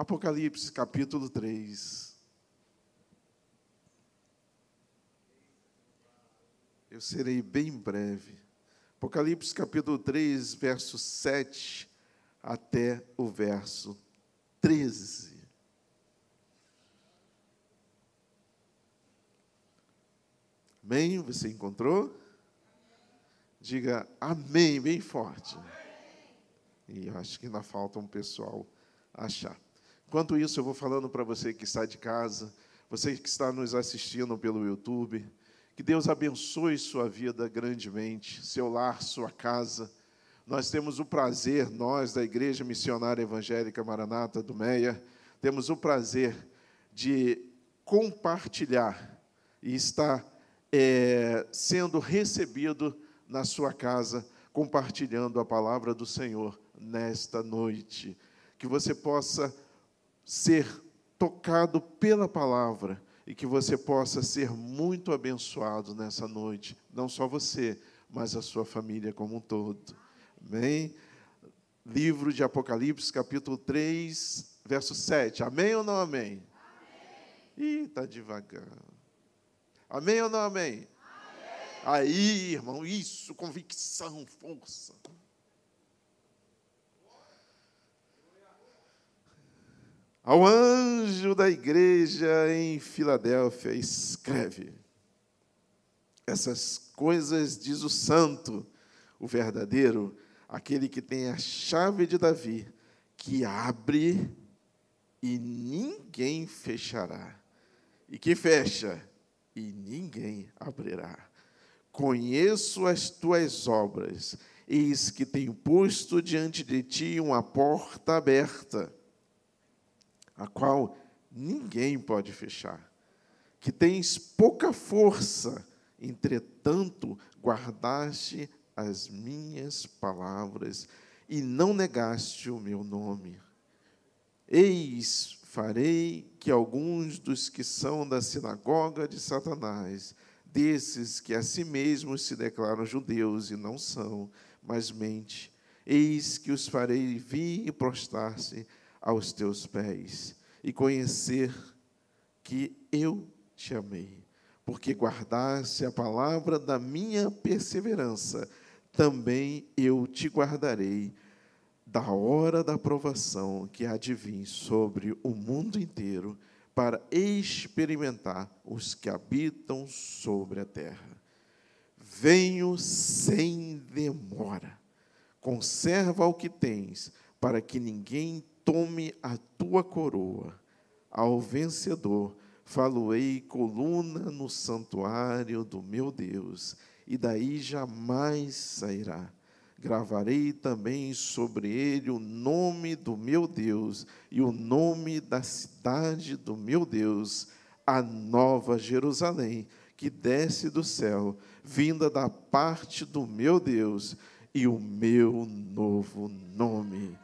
Apocalipse capítulo 3. Eu serei bem breve. Apocalipse capítulo 3, verso 7 até o verso 13. Amém? Você encontrou? Diga amém, bem forte. E eu acho que ainda falta um pessoal achar. Enquanto isso, eu vou falando para você que está de casa, você que está nos assistindo pelo YouTube, que Deus abençoe sua vida grandemente, seu lar, sua casa. Nós temos o prazer, nós da Igreja Missionária Evangélica Maranata do Meia, temos o prazer de compartilhar e estar é, sendo recebido na sua casa, compartilhando a palavra do Senhor nesta noite. Que você possa ser tocado pela palavra e que você possa ser muito abençoado nessa noite, não só você, mas a sua família como um todo. Amém? Livro de Apocalipse, capítulo 3, verso 7. Amém ou não amém? amém. Ih, está devagar. Amém ou não amém? amém? Aí, irmão, isso, convicção, força. Ao anjo da igreja em Filadélfia, escreve: Essas coisas diz o santo, o verdadeiro, aquele que tem a chave de Davi, que abre e ninguém fechará, e que fecha e ninguém abrirá. Conheço as tuas obras, eis que tenho posto diante de ti uma porta aberta a qual ninguém pode fechar. Que tens pouca força, entretanto, guardaste as minhas palavras e não negaste o meu nome. Eis, farei que alguns dos que são da sinagoga de Satanás, desses que a si mesmos se declaram judeus e não são, mas mente, eis que os farei vir e prostrar-se aos teus pés e conhecer que eu te amei, porque guardaste a palavra da minha perseverança, também eu te guardarei da hora da provação que há de vir sobre o mundo inteiro para experimentar os que habitam sobre a terra. Venho sem demora. Conserva o que tens, para que ninguém tome a tua coroa. Ao vencedor, faloei coluna no santuário do meu Deus, e daí jamais sairá. Gravarei também sobre ele o nome do meu Deus e o nome da cidade do meu Deus, a nova Jerusalém, que desce do céu, vinda da parte do meu Deus, e o meu novo nome.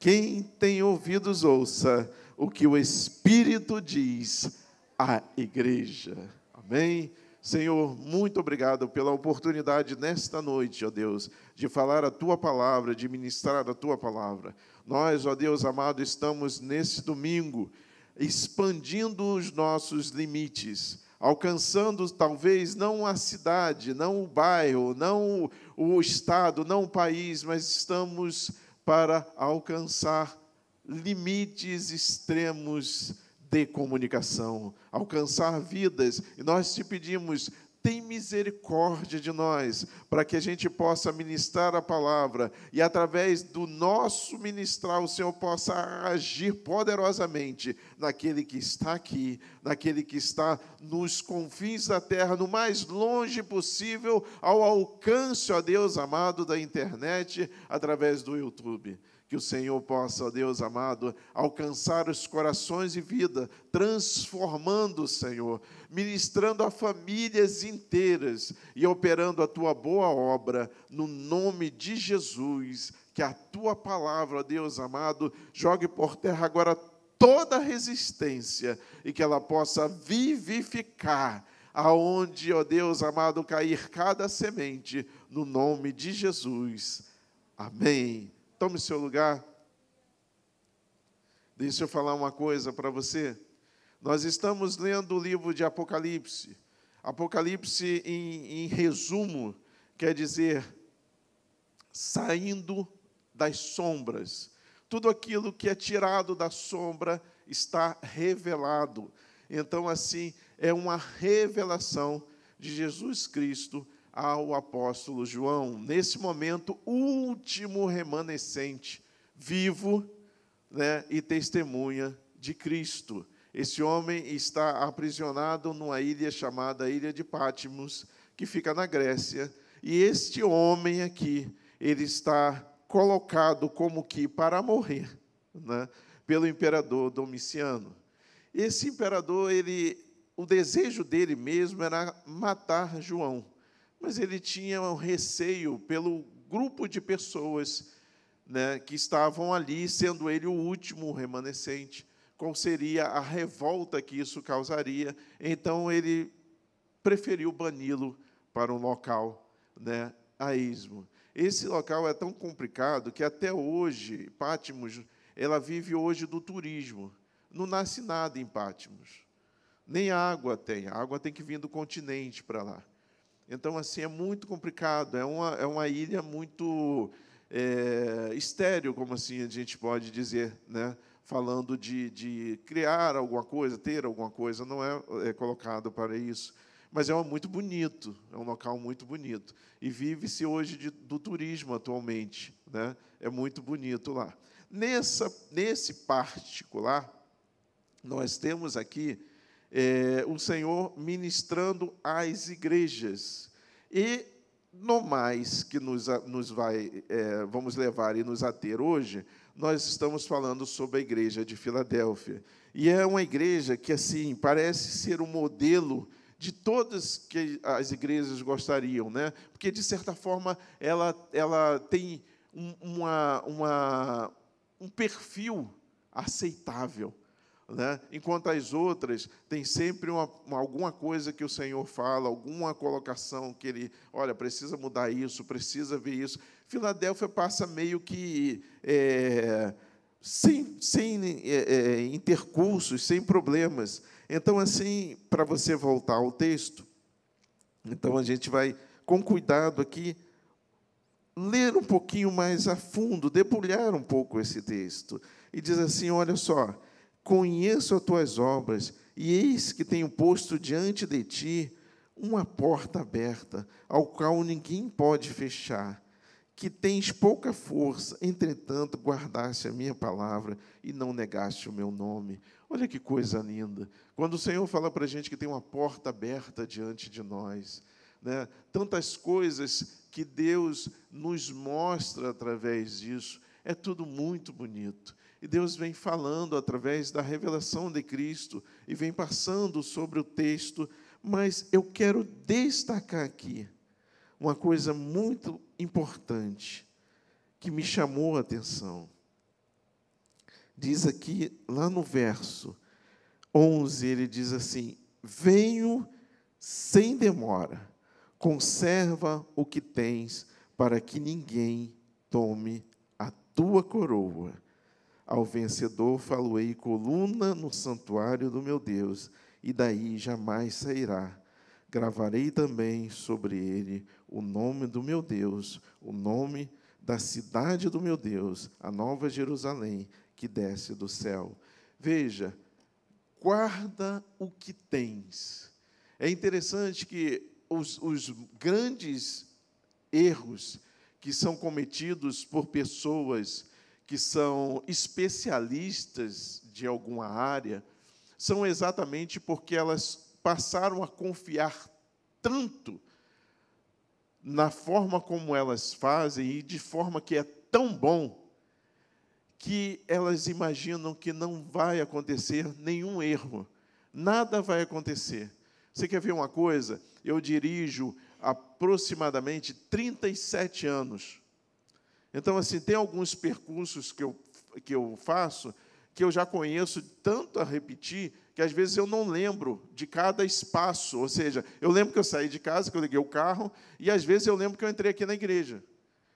Quem tem ouvidos, ouça o que o Espírito diz à igreja. Amém? Senhor, muito obrigado pela oportunidade nesta noite, ó Deus, de falar a tua palavra, de ministrar a tua palavra. Nós, ó Deus amado, estamos nesse domingo expandindo os nossos limites, alcançando talvez não a cidade, não o bairro, não o estado, não o país, mas estamos para alcançar limites extremos de comunicação, alcançar vidas. E nós te pedimos, tem misericórdia de nós, para que a gente possa ministrar a palavra e, através do nosso ministrar, o Senhor possa agir poderosamente naquele que está aqui, naquele que está nos confins da terra, no mais longe possível, ao alcance, ó Deus amado, da internet, através do YouTube. Que o Senhor possa, ó Deus amado, alcançar os corações e vida, transformando, Senhor, ministrando a famílias inteiras e operando a tua boa obra, no nome de Jesus. Que a tua palavra, ó Deus amado, jogue por terra agora toda resistência e que ela possa vivificar aonde, ó Deus amado, cair cada semente, no nome de Jesus. Amém. Tome seu lugar. Deixa eu falar uma coisa para você. Nós estamos lendo o livro de Apocalipse. Apocalipse, em, em resumo, quer dizer saindo das sombras. Tudo aquilo que é tirado da sombra está revelado. Então, assim, é uma revelação de Jesus Cristo ao apóstolo João. Nesse momento, último remanescente, vivo né, e testemunha de Cristo. Esse homem está aprisionado numa ilha chamada Ilha de Patmos, que fica na Grécia. E este homem aqui, ele está colocado como que para morrer, né, pelo imperador Domiciano. Esse imperador, ele, o desejo dele mesmo era matar João, mas ele tinha um receio pelo grupo de pessoas né, que estavam ali, sendo ele o último remanescente. Qual seria a revolta que isso causaria? Então ele preferiu bani-lo para um local né, a ismo. Esse local é tão complicado que até hoje, Pátimos, ela vive hoje do turismo. Não nasce nada em Pátimos. Nem água tem. A água tem que vir do continente para lá. Então, assim, é muito complicado. É uma, é uma ilha muito é, estéreo, como assim a gente pode dizer, né? falando de, de criar alguma coisa, ter alguma coisa, não é, é colocado para isso mas é muito bonito, é um local muito bonito. E vive-se hoje de, do turismo atualmente, né? é muito bonito lá. Nessa, nesse particular, nós temos aqui é, o Senhor ministrando às igrejas. E no mais que nos, nos vai, é, vamos levar e nos ater hoje, nós estamos falando sobre a igreja de Filadélfia. E é uma igreja que, assim, parece ser um modelo de todas que as igrejas gostariam, né? Porque de certa forma ela ela tem um, uma, uma um perfil aceitável, né? Enquanto as outras têm sempre uma, alguma coisa que o Senhor fala, alguma colocação que ele, olha, precisa mudar isso, precisa ver isso. Filadélfia passa meio que é, sem, sem é, é, intercursos, sem problemas. Então, assim, para você voltar ao texto, então a gente vai, com cuidado aqui, ler um pouquinho mais a fundo, debulhar um pouco esse texto. E diz assim: olha só, conheço as tuas obras, e eis que tenho posto diante de ti uma porta aberta, ao qual ninguém pode fechar que tens pouca força, entretanto guardaste a minha palavra e não negaste o meu nome. Olha que coisa linda. Quando o Senhor fala para a gente que tem uma porta aberta diante de nós, né? tantas coisas que Deus nos mostra através disso, é tudo muito bonito. E Deus vem falando através da revelação de Cristo e vem passando sobre o texto, mas eu quero destacar aqui uma coisa muito importante que me chamou a atenção. Diz aqui, lá no verso 11, ele diz assim: Venho sem demora, conserva o que tens, para que ninguém tome a tua coroa. Ao vencedor faloei coluna no santuário do meu Deus, e daí jamais sairá gravarei também sobre ele o nome do meu Deus, o nome da cidade do meu Deus, a nova Jerusalém, que desce do céu. Veja, guarda o que tens. É interessante que os, os grandes erros que são cometidos por pessoas que são especialistas de alguma área são exatamente porque elas passaram a confiar tanto na forma como elas fazem e de forma que é tão bom que elas imaginam que não vai acontecer nenhum erro, nada vai acontecer. Você quer ver uma coisa? Eu dirijo aproximadamente 37 anos. Então, assim, tem alguns percursos que eu, que eu faço que eu já conheço tanto a repetir que às vezes eu não lembro de cada espaço. Ou seja, eu lembro que eu saí de casa, que eu liguei o carro, e às vezes eu lembro que eu entrei aqui na igreja.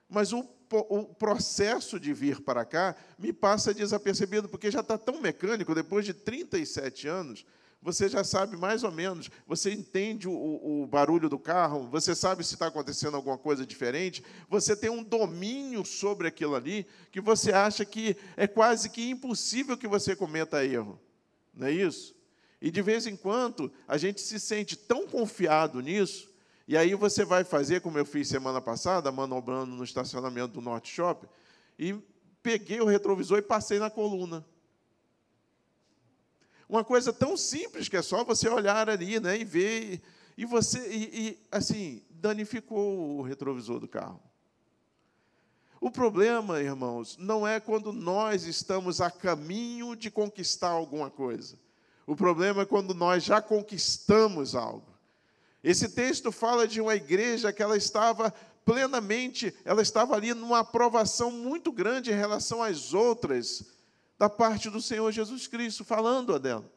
Mas o o processo de vir para cá me passa desapercebido, porque já está tão mecânico, depois de 37 anos, você já sabe mais ou menos, você entende o, o barulho do carro, você sabe se está acontecendo alguma coisa diferente, você tem um domínio sobre aquilo ali que você acha que é quase que impossível que você cometa erro. Não é isso? E de vez em quando a gente se sente tão confiado nisso, e aí você vai fazer, como eu fiz semana passada, manobrando no estacionamento do Norte Shopping, e peguei o retrovisor e passei na coluna. Uma coisa tão simples que é só você olhar ali né, e ver, e você, e, e, assim, danificou o retrovisor do carro. O problema, irmãos, não é quando nós estamos a caminho de conquistar alguma coisa. O problema é quando nós já conquistamos algo. Esse texto fala de uma igreja que ela estava plenamente, ela estava ali numa aprovação muito grande em relação às outras, da parte do Senhor Jesus Cristo, falando a dela.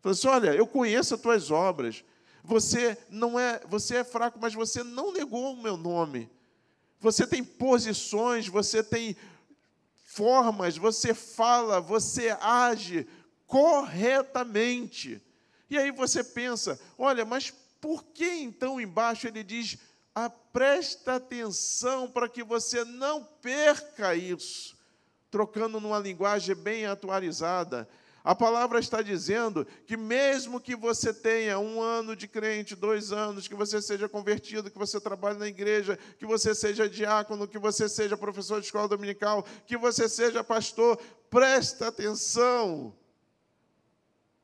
Falando assim: olha, eu conheço as tuas obras. Você não é, você é fraco, mas você não negou o meu nome. Você tem posições, você tem formas, você fala, você age corretamente. E aí você pensa: olha, mas por que então embaixo ele diz: ah, presta atenção para que você não perca isso? Trocando numa linguagem bem atualizada. A palavra está dizendo que, mesmo que você tenha um ano de crente, dois anos, que você seja convertido, que você trabalhe na igreja, que você seja diácono, que você seja professor de escola dominical, que você seja pastor, presta atenção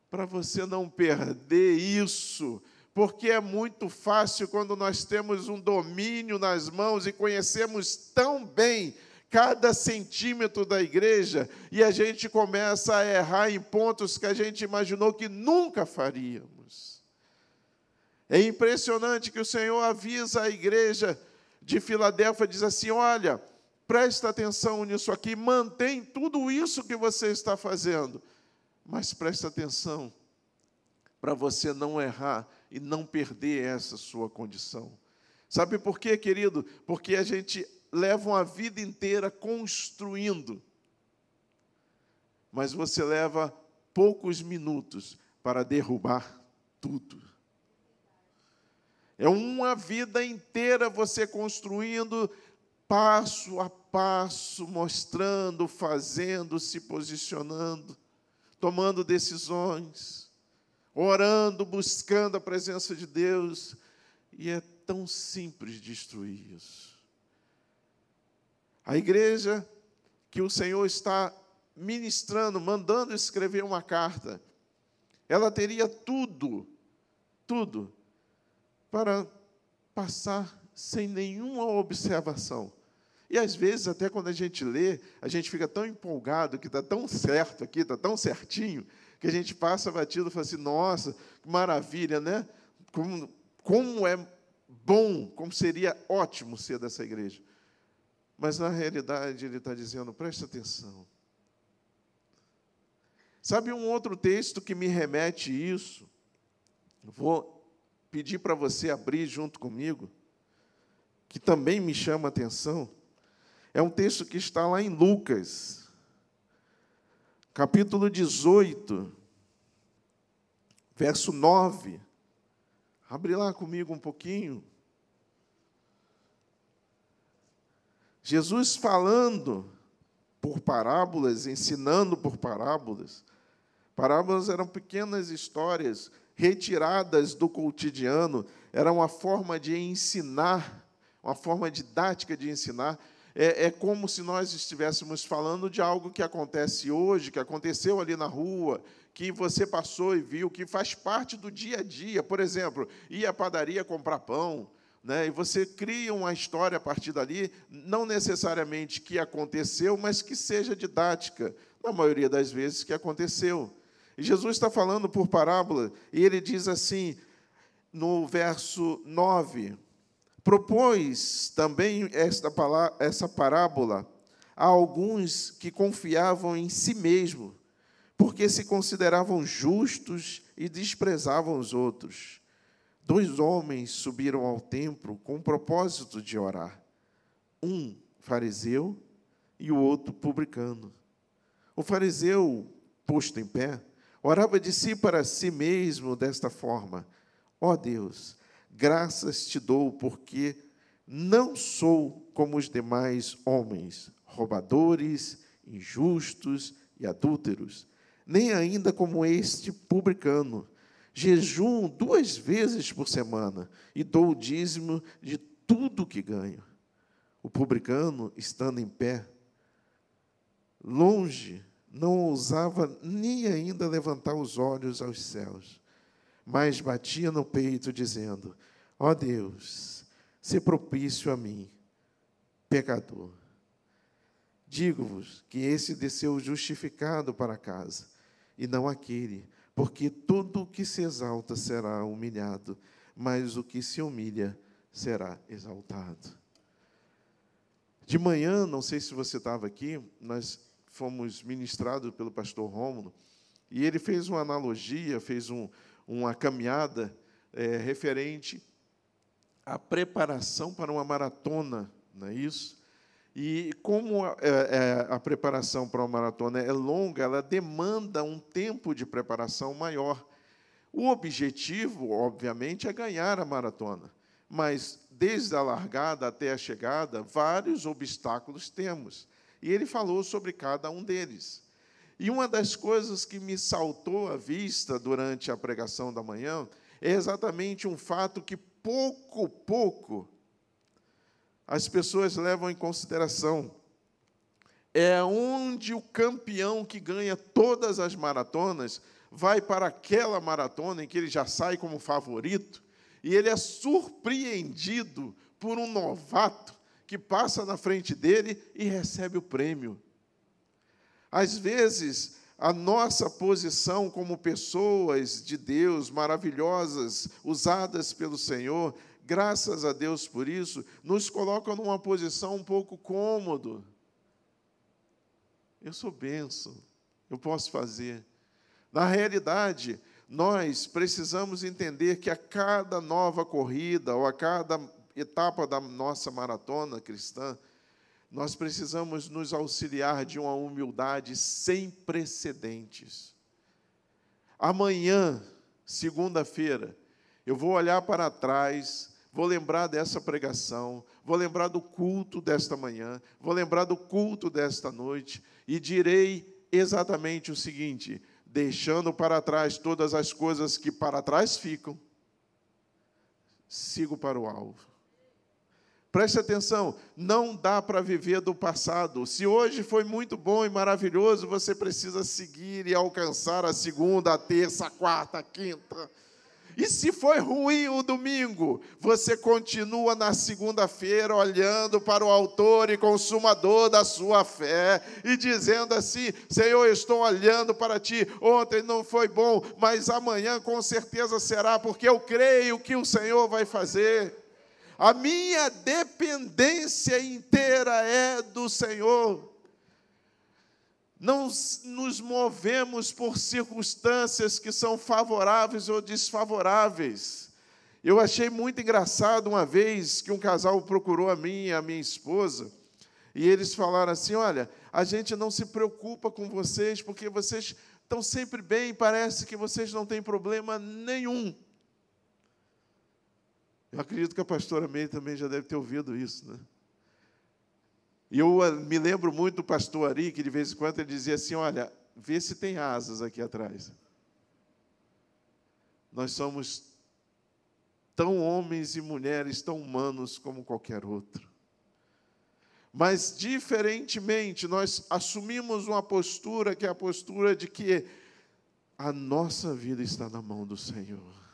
para você não perder isso, porque é muito fácil quando nós temos um domínio nas mãos e conhecemos tão bem cada centímetro da igreja e a gente começa a errar em pontos que a gente imaginou que nunca faríamos. É impressionante que o Senhor avisa a igreja de Filadélfia, diz assim: olha, presta atenção nisso aqui, mantém tudo isso que você está fazendo, mas presta atenção para você não errar e não perder essa sua condição. Sabe por quê, querido? Porque a gente levam a vida inteira construindo, mas você leva poucos minutos para derrubar tudo. É uma vida inteira você construindo passo a passo, mostrando, fazendo, se posicionando, tomando decisões, orando, buscando a presença de Deus, e é tão simples destruir isso. A igreja que o Senhor está ministrando, mandando escrever uma carta, ela teria tudo, tudo, para passar sem nenhuma observação. E às vezes, até quando a gente lê, a gente fica tão empolgado que está tão certo aqui, está tão certinho, que a gente passa batido e fala assim: nossa, que maravilha, né? Como, como é bom, como seria ótimo ser dessa igreja. Mas na realidade ele está dizendo: presta atenção. Sabe um outro texto que me remete isso? Vou pedir para você abrir junto comigo, que também me chama a atenção. É um texto que está lá em Lucas, capítulo 18, verso 9. Abre lá comigo um pouquinho. Jesus falando por parábolas, ensinando por parábolas. Parábolas eram pequenas histórias retiradas do cotidiano, era uma forma de ensinar, uma forma didática de ensinar. É, é, como se nós estivéssemos falando de algo que acontece hoje, que aconteceu ali na rua, que você passou e viu, que faz parte do dia a dia. Por exemplo, ir à padaria comprar pão, né? E você cria uma história a partir dali, não necessariamente que aconteceu, mas que seja didática, na maioria das vezes que aconteceu. E Jesus está falando por parábola, e ele diz assim, no verso 9: Propôs também esta, essa parábola a alguns que confiavam em si mesmo, porque se consideravam justos e desprezavam os outros. Dois homens subiram ao templo com o propósito de orar. Um fariseu e o outro publicano. O fariseu, posto em pé, orava de si para si mesmo desta forma: Ó oh Deus, graças te dou, porque não sou como os demais homens, roubadores, injustos e adúlteros, nem ainda como este publicano. Jejum duas vezes por semana e dou o dízimo de tudo que ganho. O publicano, estando em pé, longe, não ousava nem ainda levantar os olhos aos céus, mas batia no peito, dizendo: Ó oh Deus, se propício a mim, pecador. Digo-vos que esse desceu justificado para casa, e não aquele, porque tudo o que se exalta será humilhado, mas o que se humilha será exaltado. De manhã, não sei se você estava aqui, nós fomos ministrados pelo pastor Rômulo, e ele fez uma analogia, fez um, uma caminhada é, referente à preparação para uma maratona, não é isso? E como é, é, a preparação para uma maratona é longa, ela demanda um tempo de preparação maior. O objetivo, obviamente, é ganhar a maratona, mas desde a largada até a chegada, vários obstáculos temos. E ele falou sobre cada um deles. E uma das coisas que me saltou à vista durante a pregação da manhã é exatamente um fato que pouco, pouco as pessoas levam em consideração. É onde o campeão que ganha todas as maratonas vai para aquela maratona em que ele já sai como favorito e ele é surpreendido por um novato que passa na frente dele e recebe o prêmio. Às vezes, a nossa posição como pessoas de Deus maravilhosas, usadas pelo Senhor, graças a Deus por isso, nos coloca numa posição um pouco cômodo. Eu sou benção, eu posso fazer. Na realidade, nós precisamos entender que a cada nova corrida ou a cada etapa da nossa maratona cristã, nós precisamos nos auxiliar de uma humildade sem precedentes. Amanhã, segunda-feira, eu vou olhar para trás, vou lembrar dessa pregação, vou lembrar do culto desta manhã, vou lembrar do culto desta noite e direi exatamente o seguinte: deixando para trás todas as coisas que para trás ficam, sigo para o alvo. Preste atenção, não dá para viver do passado. Se hoje foi muito bom e maravilhoso, você precisa seguir e alcançar a segunda, a terça, a quarta, a quinta. E se foi ruim o domingo, você continua na segunda-feira olhando para o autor e consumador da sua fé e dizendo assim: Senhor, estou olhando para ti. Ontem não foi bom, mas amanhã com certeza será, porque eu creio que o Senhor vai fazer. A minha dependência inteira é do Senhor não nos movemos por circunstâncias que são favoráveis ou desfavoráveis. Eu achei muito engraçado uma vez que um casal procurou a mim e a minha esposa, e eles falaram assim: Olha, a gente não se preocupa com vocês, porque vocês estão sempre bem, parece que vocês não têm problema nenhum. Eu acredito que a pastora May também já deve ter ouvido isso, né? E eu ah, me lembro muito do pastor Ari, que de vez em quando ele dizia assim: Olha, vê se tem asas aqui atrás. Nós somos tão homens e mulheres, tão humanos como qualquer outro. Mas, diferentemente, nós assumimos uma postura que é a postura de que a nossa vida está na mão do Senhor.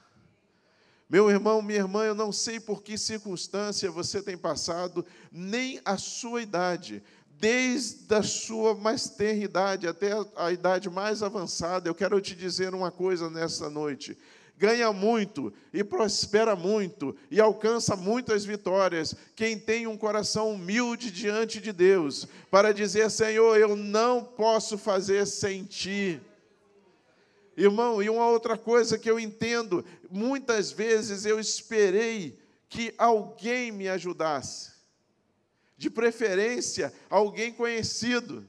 Meu irmão, minha irmã, eu não sei por que circunstância você tem passado, nem a sua idade, desde a sua mais tenra idade até a idade mais avançada. Eu quero te dizer uma coisa nesta noite. Ganha muito e prospera muito e alcança muitas vitórias quem tem um coração humilde diante de Deus, para dizer: Senhor, eu não posso fazer sem ti. Irmão, e uma outra coisa que eu entendo, muitas vezes eu esperei que alguém me ajudasse. De preferência, alguém conhecido.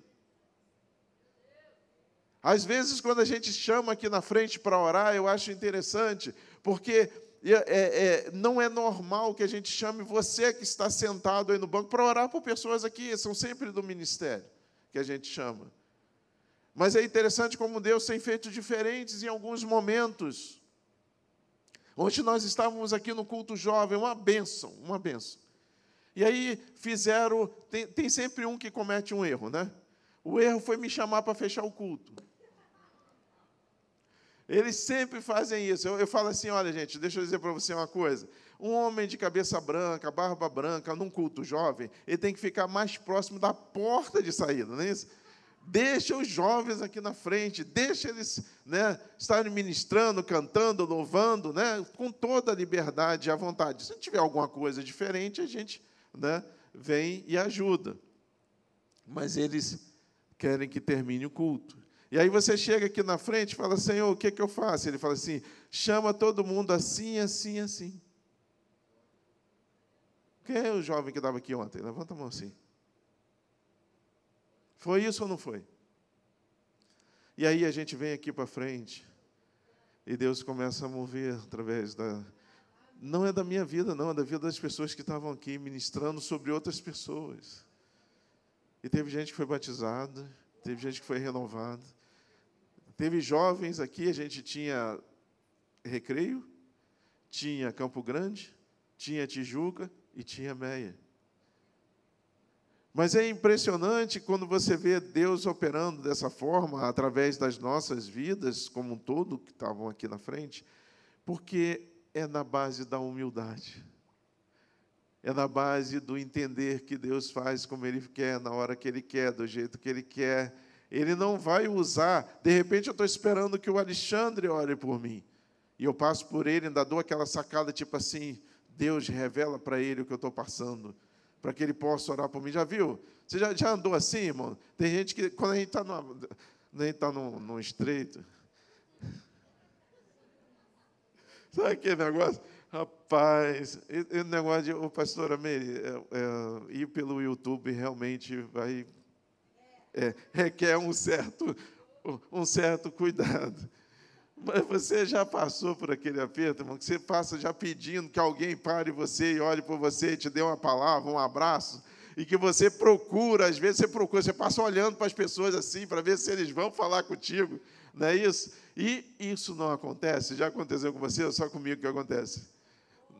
Às vezes, quando a gente chama aqui na frente para orar, eu acho interessante, porque é, é, não é normal que a gente chame você que está sentado aí no banco para orar por pessoas aqui, são sempre do ministério que a gente chama. Mas é interessante como Deus tem feito diferentes em alguns momentos. Ontem nós estávamos aqui no culto jovem, uma benção, uma benção. E aí fizeram, tem, tem sempre um que comete um erro, né? O erro foi me chamar para fechar o culto. Eles sempre fazem isso. Eu, eu falo assim: olha, gente, deixa eu dizer para você uma coisa. Um homem de cabeça branca, barba branca, num culto jovem, ele tem que ficar mais próximo da porta de saída, não é isso? Deixa os jovens aqui na frente, deixa eles né, estarem ministrando, cantando, louvando, né, com toda a liberdade e a vontade. Se tiver alguma coisa diferente, a gente né, vem e ajuda. Mas eles querem que termine o culto. E aí você chega aqui na frente e fala, Senhor, o que, é que eu faço? Ele fala assim, chama todo mundo assim, assim, assim. Quem é o jovem que estava aqui ontem? Levanta a mão assim. Foi isso ou não foi? E aí a gente vem aqui para frente e Deus começa a mover através da. Não é da minha vida, não, é da vida das pessoas que estavam aqui ministrando sobre outras pessoas. E teve gente que foi batizada, teve gente que foi renovada. Teve jovens aqui, a gente tinha Recreio, tinha Campo Grande, tinha Tijuca e tinha Meia. Mas é impressionante quando você vê Deus operando dessa forma, através das nossas vidas, como um todo, que estavam aqui na frente, porque é na base da humildade. É na base do entender que Deus faz como Ele quer, na hora que Ele quer, do jeito que Ele quer. Ele não vai usar. De repente, eu estou esperando que o Alexandre ore por mim. E eu passo por ele, ainda dou aquela sacada, tipo assim: Deus revela para ele o que eu estou passando para que ele possa orar por mim. Já viu? Você já, já andou assim, irmão? Tem gente que, quando a gente está tá no, no estreito, sabe aquele negócio? Rapaz, o negócio de, o pastor Ameri, é, é, ir pelo YouTube realmente vai, é, requer um certo, um certo cuidado. Mas você já passou por aquele aperto, irmão, que você passa já pedindo que alguém pare você e olhe por você e te dê uma palavra, um abraço, e que você procura, às vezes você procura, você passa olhando para as pessoas assim, para ver se eles vão falar contigo, não é isso? E isso não acontece, já aconteceu com você, ou só comigo que acontece?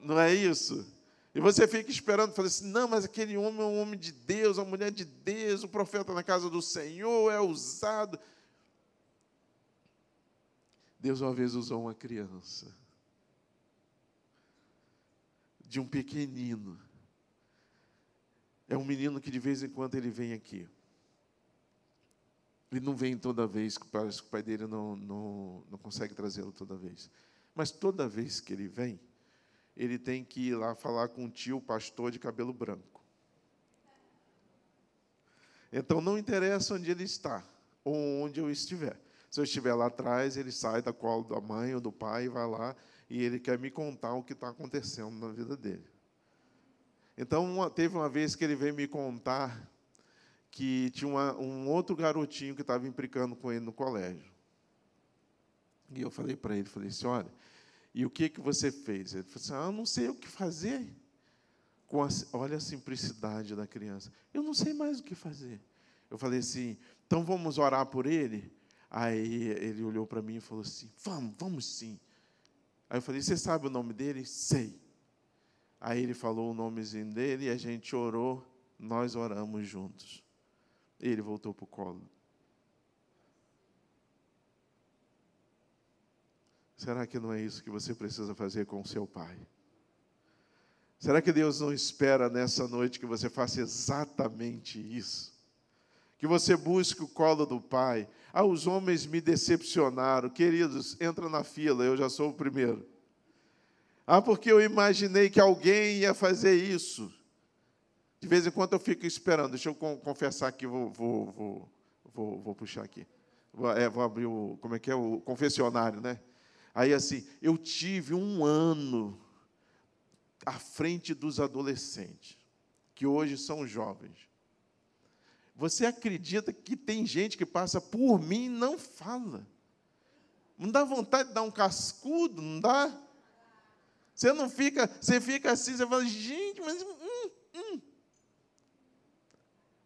Não é isso? E você fica esperando, fala assim: não, mas aquele homem é um homem de Deus, uma mulher de Deus, o profeta na casa do Senhor, é usado. Deus uma vez usou uma criança, de um pequenino. É um menino que de vez em quando ele vem aqui. Ele não vem toda vez, parece que o pai dele não, não, não consegue trazê-lo toda vez. Mas toda vez que ele vem, ele tem que ir lá falar com o tio pastor de cabelo branco. Então não interessa onde ele está, ou onde eu estiver. Se eu estiver lá atrás, ele sai da colo da mãe ou do pai e vai lá e ele quer me contar o que está acontecendo na vida dele. Então, uma, teve uma vez que ele veio me contar que tinha uma, um outro garotinho que estava implicando com ele no colégio. E eu falei para ele, falei assim, olha, e o que, que você fez? Ele falou assim, ah, eu não sei o que fazer. Com a, olha a simplicidade da criança. Eu não sei mais o que fazer. Eu falei assim, então vamos orar por ele? Aí ele olhou para mim e falou assim: Vamos, vamos sim. Aí eu falei: Você sabe o nome dele? Sei. Aí ele falou o nomezinho dele e a gente orou, nós oramos juntos. Ele voltou para o colo. Será que não é isso que você precisa fazer com o seu pai? Será que Deus não espera nessa noite que você faça exatamente isso? Que você busque o colo do pai, ah, os homens me decepcionaram. Queridos, entra na fila, eu já sou o primeiro. Ah, porque eu imaginei que alguém ia fazer isso. De vez em quando eu fico esperando. Deixa eu confessar aqui, vou, vou, vou, vou, vou puxar aqui. Vou, é, vou abrir o, como é que é, o confessionário, né? Aí assim, eu tive um ano à frente dos adolescentes. que hoje são jovens. Você acredita que tem gente que passa por mim e não fala? Não dá vontade de dar um cascudo, não dá? Você não fica, você fica assim, você fala, gente, mas. Hum, hum.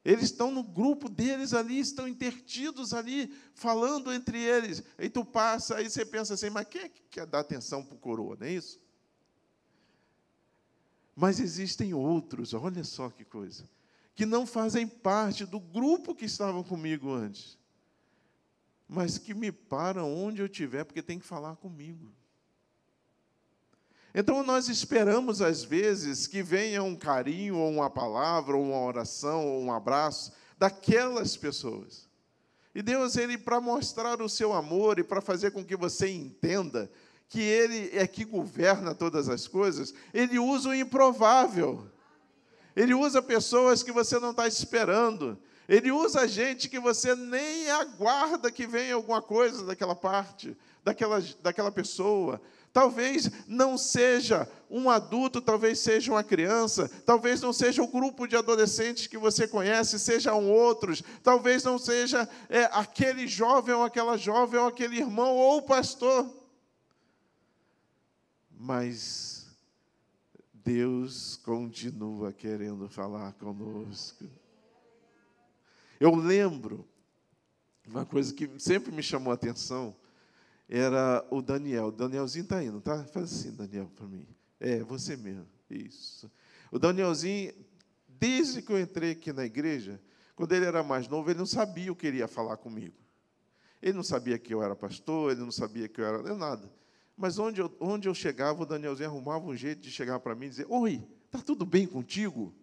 Eles estão no grupo deles ali, estão intertidos ali, falando entre eles. Aí tu passa, aí você pensa assim, mas quem é que quer dar atenção para o coroa, não é isso? Mas existem outros, olha só que coisa que não fazem parte do grupo que estavam comigo antes, mas que me param onde eu estiver, porque tem que falar comigo. Então nós esperamos às vezes que venha um carinho, ou uma palavra, ou uma oração, ou um abraço daquelas pessoas. E Deus, ele para mostrar o seu amor e para fazer com que você entenda que ele é que governa todas as coisas, ele usa o improvável. Ele usa pessoas que você não está esperando. Ele usa gente que você nem aguarda que venha alguma coisa daquela parte, daquela, daquela pessoa. Talvez não seja um adulto, talvez seja uma criança, talvez não seja o grupo de adolescentes que você conhece, sejam outros, talvez não seja é, aquele jovem ou aquela jovem ou aquele irmão ou pastor. Mas Deus continua querendo falar conosco. Eu lembro, uma coisa que sempre me chamou a atenção, era o Daniel. O Danielzinho está indo, tá? Faz assim, Daniel, para mim. É, você mesmo. Isso. O Danielzinho, desde que eu entrei aqui na igreja, quando ele era mais novo, ele não sabia o que ele ia falar comigo. Ele não sabia que eu era pastor, ele não sabia que eu era nada. Mas onde eu, onde eu chegava, o Danielzinho arrumava um jeito de chegar para mim e dizer: Oi, está tudo bem contigo?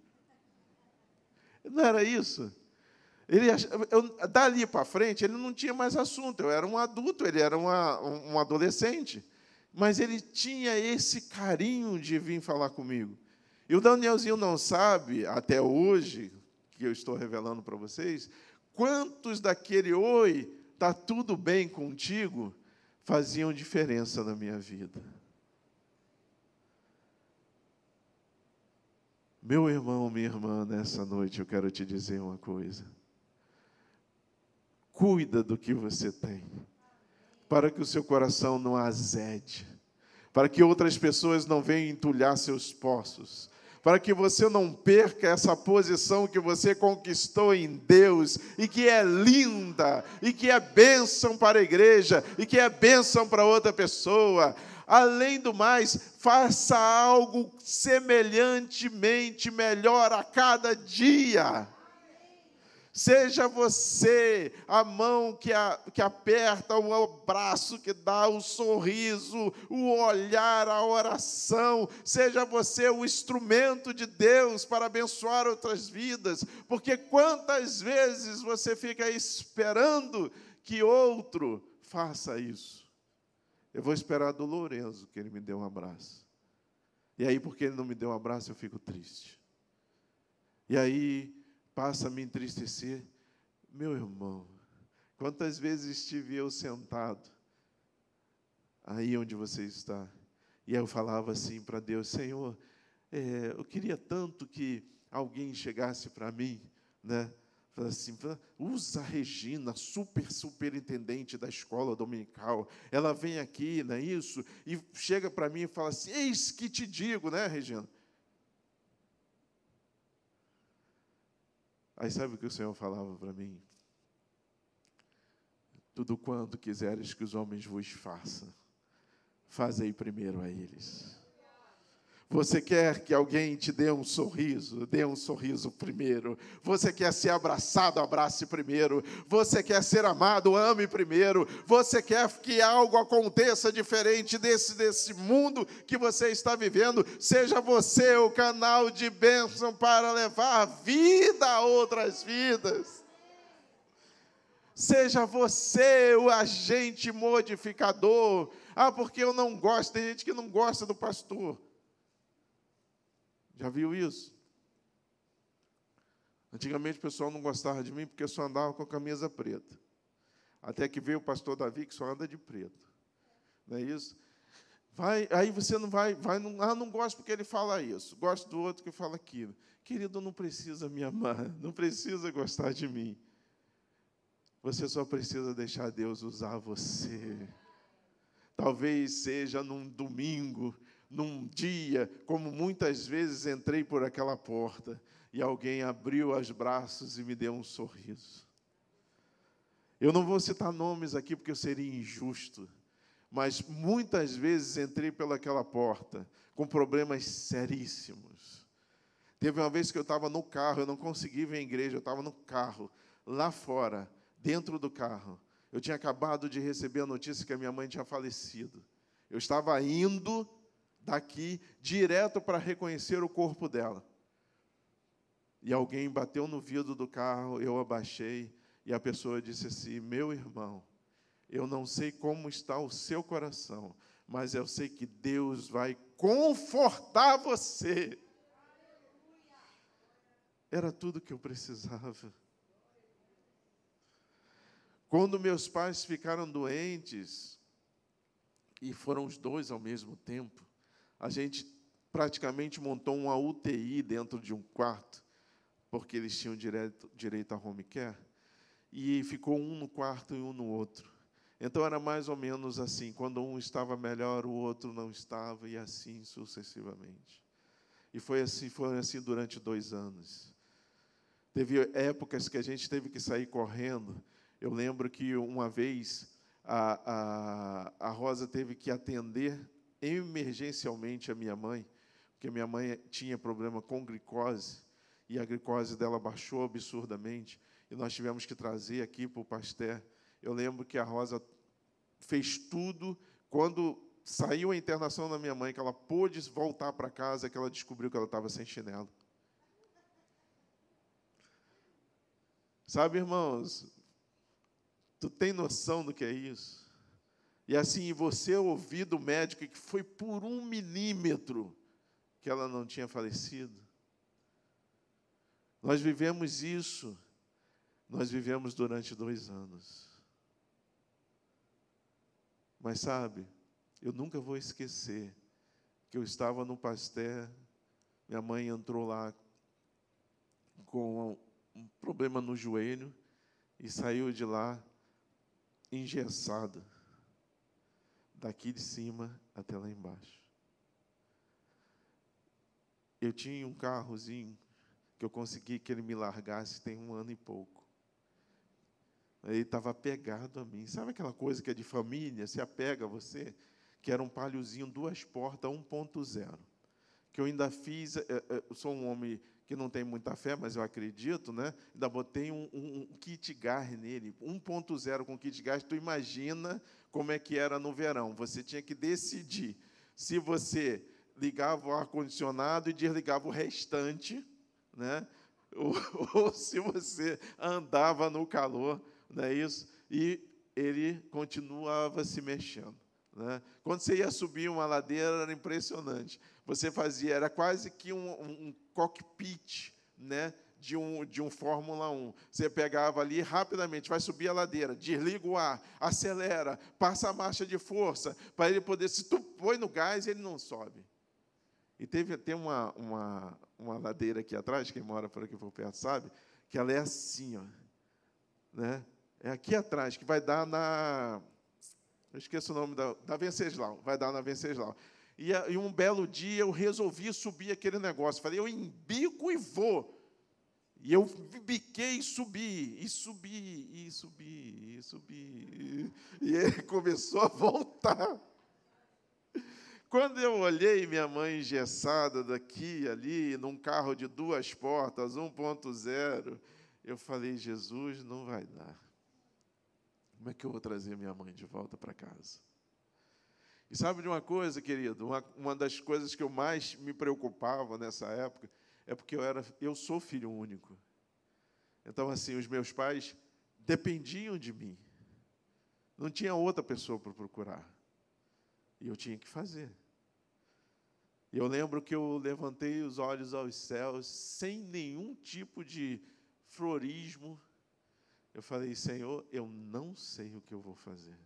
Não era isso? Ele, eu, dali para frente, ele não tinha mais assunto. Eu era um adulto, ele era uma, um adolescente. Mas ele tinha esse carinho de vir falar comigo. E o Danielzinho não sabe, até hoje, que eu estou revelando para vocês, quantos daquele oi, está tudo bem contigo, faziam diferença na minha vida. Meu irmão, minha irmã, nessa noite eu quero te dizer uma coisa. Cuida do que você tem, para que o seu coração não azede, para que outras pessoas não venham entulhar seus poços, para que você não perca essa posição que você conquistou em Deus e que é linda e que é bênção para a igreja e que é bênção para outra pessoa. Além do mais, faça algo semelhantemente melhor a cada dia. Seja você a mão que, a, que aperta, o abraço que dá, o sorriso, o olhar, a oração. Seja você o instrumento de Deus para abençoar outras vidas. Porque quantas vezes você fica esperando que outro faça isso? Eu vou esperar do Lourenço que ele me dê um abraço. E aí, porque ele não me deu um abraço, eu fico triste. E aí, passa a me entristecer. Meu irmão, quantas vezes estive eu sentado aí onde você está, e eu falava assim para Deus: Senhor, é, eu queria tanto que alguém chegasse para mim, né? assim, usa a Regina, super superintendente da escola dominical. Ela vem aqui, não é isso? E chega para mim e fala assim: Eis que te digo, né, Regina? Aí sabe o que o Senhor falava para mim? Tudo quanto quiseres que os homens vos façam, fazei primeiro a eles. Você quer que alguém te dê um sorriso? Dê um sorriso primeiro. Você quer ser abraçado? Abrace primeiro. Você quer ser amado? Ame primeiro. Você quer que algo aconteça diferente desse, desse mundo que você está vivendo? Seja você o canal de bênção para levar vida a outras vidas. Seja você o agente modificador. Ah, porque eu não gosto. Tem gente que não gosta do pastor. Já viu isso? Antigamente o pessoal não gostava de mim porque eu só andava com a camisa preta. Até que veio o pastor Davi que só anda de preto. Não é isso? Vai, aí você não vai, vai não, ah, não gosto porque ele fala isso, gosto do outro que fala aquilo. Querido, não precisa me amar, não precisa gostar de mim. Você só precisa deixar Deus usar você. Talvez seja num domingo, num dia, como muitas vezes entrei por aquela porta e alguém abriu os braços e me deu um sorriso. Eu não vou citar nomes aqui porque eu seria injusto mas muitas vezes entrei pelaquela porta com problemas seríssimos. Teve uma vez que eu estava no carro, eu não consegui ver a igreja, eu estava no carro, lá fora, dentro do carro. Eu tinha acabado de receber a notícia que a minha mãe tinha falecido. Eu estava indo daqui direto para reconhecer o corpo dela. E alguém bateu no vidro do carro, eu abaixei, e a pessoa disse assim: Meu irmão, eu não sei como está o seu coração, mas eu sei que Deus vai confortar você. Era tudo que eu precisava. Quando meus pais ficaram doentes, e foram os dois ao mesmo tempo, a gente praticamente montou uma UTI dentro de um quarto, porque eles tinham direito, direito a home care, e ficou um no quarto e um no outro. Então era mais ou menos assim: quando um estava melhor, o outro não estava, e assim sucessivamente. E foi assim, foi assim durante dois anos. Teve épocas que a gente teve que sair correndo. Eu lembro que uma vez a, a, a Rosa teve que atender emergencialmente a minha mãe, porque minha mãe tinha problema com glicose e a glicose dela baixou absurdamente e nós tivemos que trazer aqui para o Pasteur eu lembro que a Rosa fez tudo. Quando saiu a internação da minha mãe, que ela pôde voltar para casa, que ela descobriu que ela estava sem chinelo. Sabe, irmãos, tu tem noção do que é isso? E assim, você ouvir do médico que foi por um milímetro que ela não tinha falecido. Nós vivemos isso, nós vivemos durante dois anos. Mas sabe, eu nunca vou esquecer que eu estava no pastel, minha mãe entrou lá com um problema no joelho e saiu de lá engessada, daqui de cima até lá embaixo. Eu tinha um carrozinho que eu consegui que ele me largasse tem um ano e pouco. Ele estava apegado a mim. Sabe aquela coisa que é de família, se apega a você? Que era um palhozinho, duas portas, 1.0. Que eu ainda fiz, é, é, eu sou um homem que não tem muita fé, mas eu acredito, né? Ainda botei um, um, um kit gar nele, 1.0 com kit gar. Tu imagina como é que era no verão. Você tinha que decidir se você ligava o ar-condicionado e desligava o restante, né? ou, ou se você andava no calor não é isso? E ele continuava se mexendo. Né? Quando você ia subir uma ladeira, era impressionante. Você fazia, era quase que um, um cockpit né? de, um, de um Fórmula 1. Você pegava ali rapidamente, vai subir a ladeira, desliga o ar, acelera, passa a marcha de força, para ele poder. Se tu põe no gás, ele não sobe. E teve, tem uma, uma, uma ladeira aqui atrás, quem mora por aqui por perto sabe, que ela é assim, ó, né? É aqui atrás, que vai dar na. Eu esqueço o nome da, da Venceslau. Vai dar na Venceslau. E, e um belo dia eu resolvi subir aquele negócio. Falei, eu embico e vou. E eu biquei e subi, e subi, e subi, e subi. E ele começou a voltar. Quando eu olhei minha mãe engessada daqui e ali, num carro de duas portas, 1.0, eu falei, Jesus, não vai dar. Como é que eu vou trazer minha mãe de volta para casa? E sabe de uma coisa, querido? Uma, uma das coisas que eu mais me preocupava nessa época é porque eu, era, eu sou filho único. Então, assim, os meus pais dependiam de mim. Não tinha outra pessoa para procurar. E eu tinha que fazer. E eu lembro que eu levantei os olhos aos céus sem nenhum tipo de florismo, eu falei, Senhor, eu não sei o que eu vou fazer.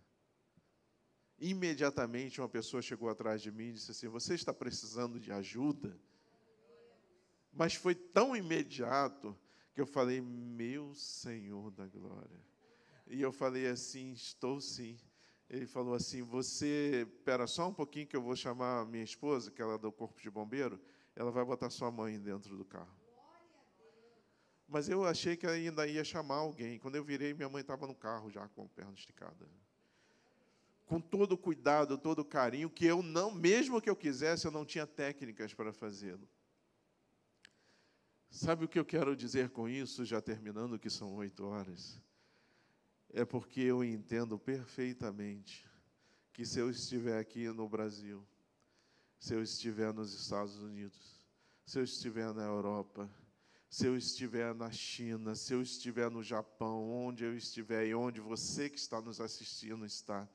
imediatamente uma pessoa chegou atrás de mim e disse assim: Você está precisando de ajuda? Mas foi tão imediato que eu falei: Meu Senhor da glória. E eu falei assim: Estou sim. Ele falou assim: Você, espera só um pouquinho que eu vou chamar minha esposa, que ela é do corpo de bombeiro, ela vai botar sua mãe dentro do carro. Mas eu achei que ainda ia chamar alguém. Quando eu virei, minha mãe estava no carro já com a perna esticada com todo o cuidado, todo o carinho, que eu não, mesmo que eu quisesse, eu não tinha técnicas para fazê-lo. Sabe o que eu quero dizer com isso, já terminando, que são oito horas? É porque eu entendo perfeitamente que se eu estiver aqui no Brasil, se eu estiver nos Estados Unidos, se eu estiver na Europa, se eu estiver na China, se eu estiver no Japão, onde eu estiver e onde você que está nos assistindo está,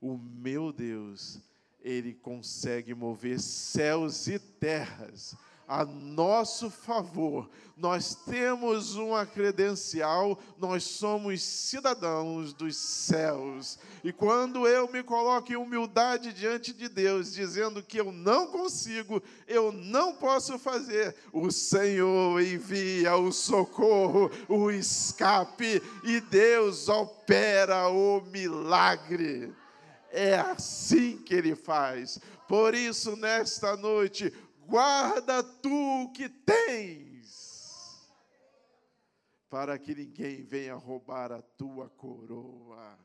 o meu Deus, ele consegue mover céus e terras a nosso favor. Nós temos uma credencial, nós somos cidadãos dos céus. E quando eu me coloco em humildade diante de Deus, dizendo que eu não consigo, eu não posso fazer, o Senhor envia o socorro, o escape, e Deus opera o milagre. É assim que ele faz. Por isso, nesta noite, guarda tu o que tens, para que ninguém venha roubar a tua coroa.